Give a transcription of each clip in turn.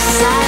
Side.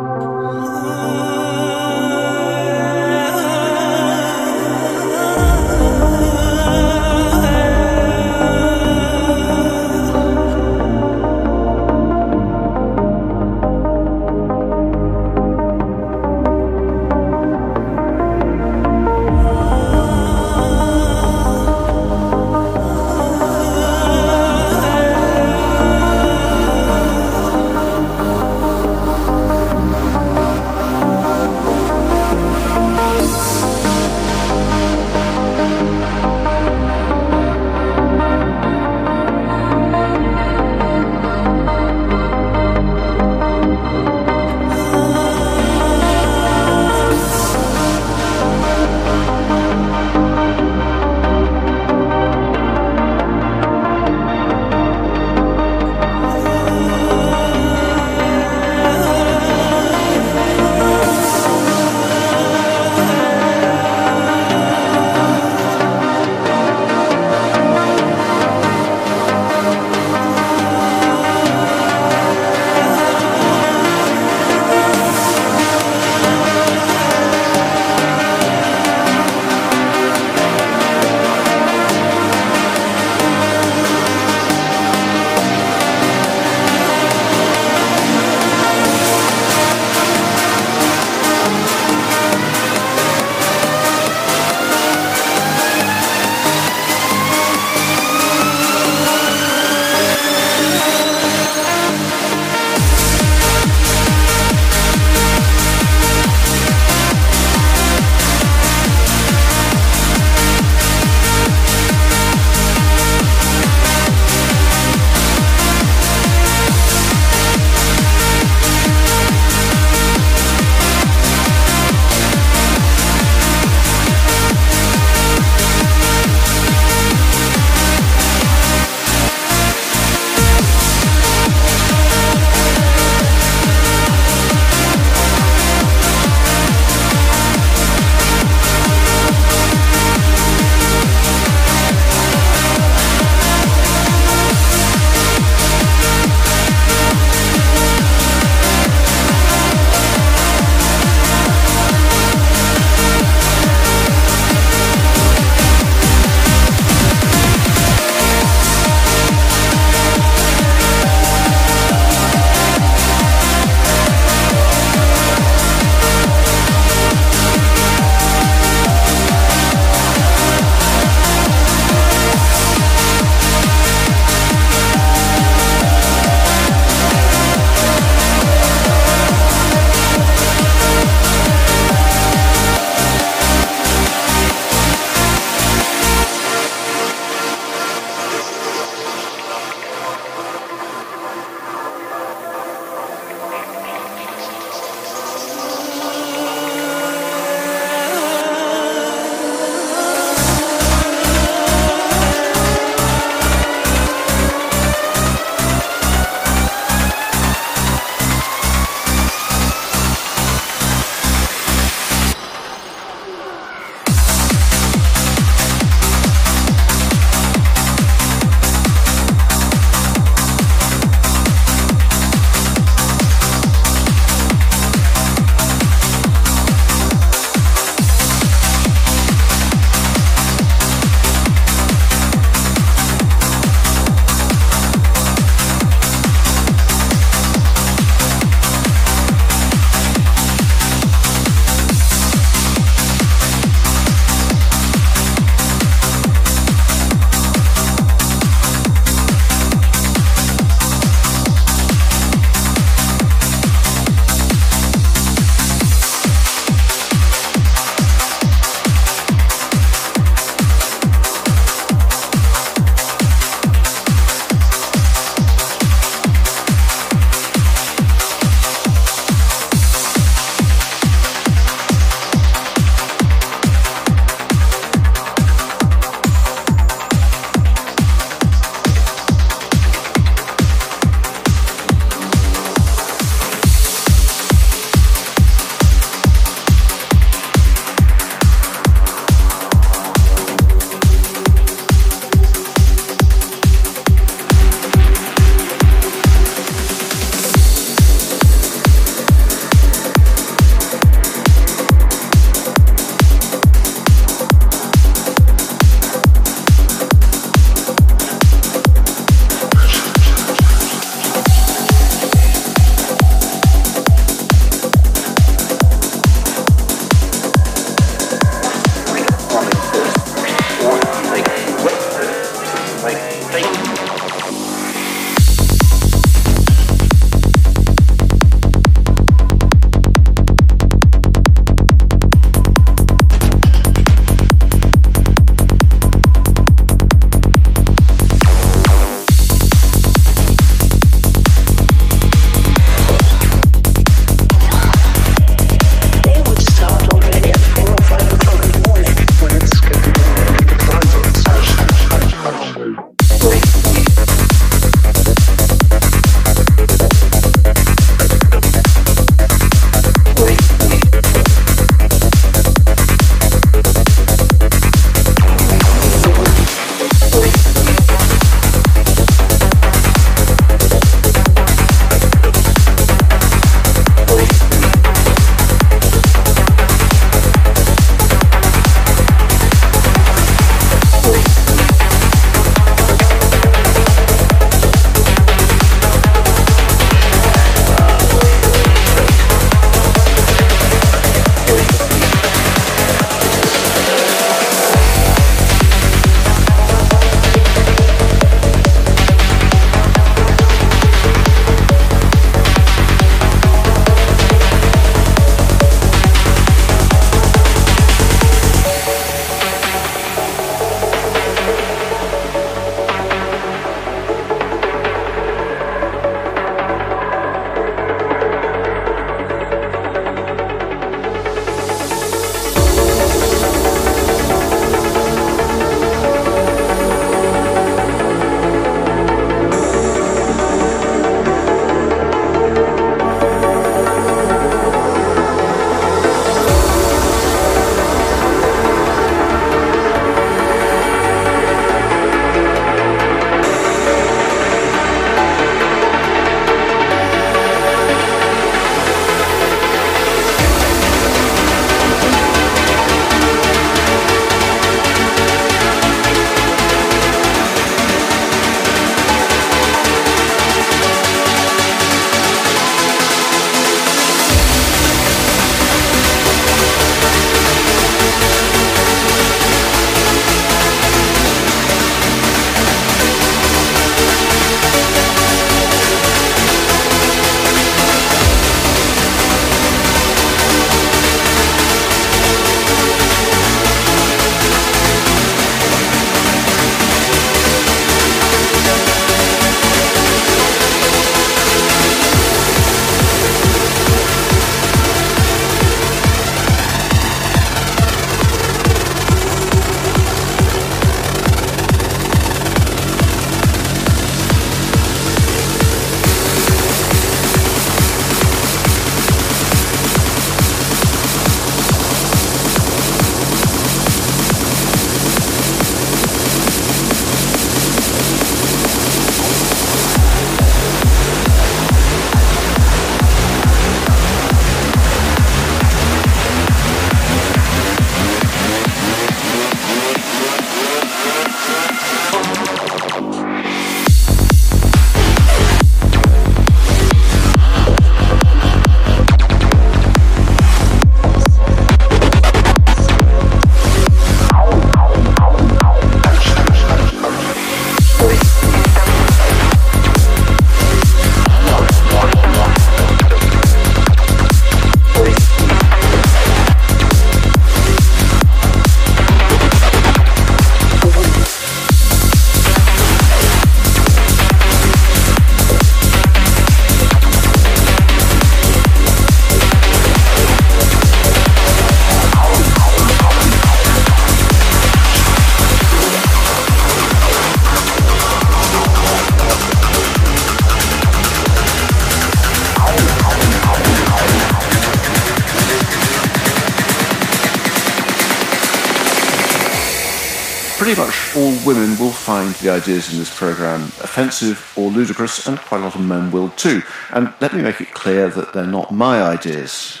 Ideas in this program offensive or ludicrous, and quite a lot of men will too. And let me make it clear that they're not my ideas.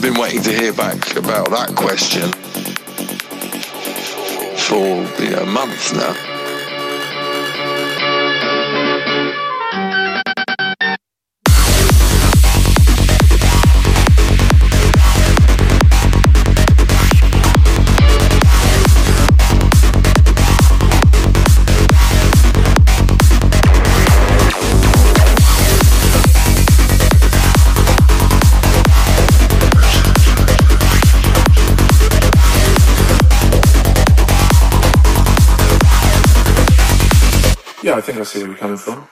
I've been waiting to hear back about that question for a uh, month now. I think I see where you're coming from.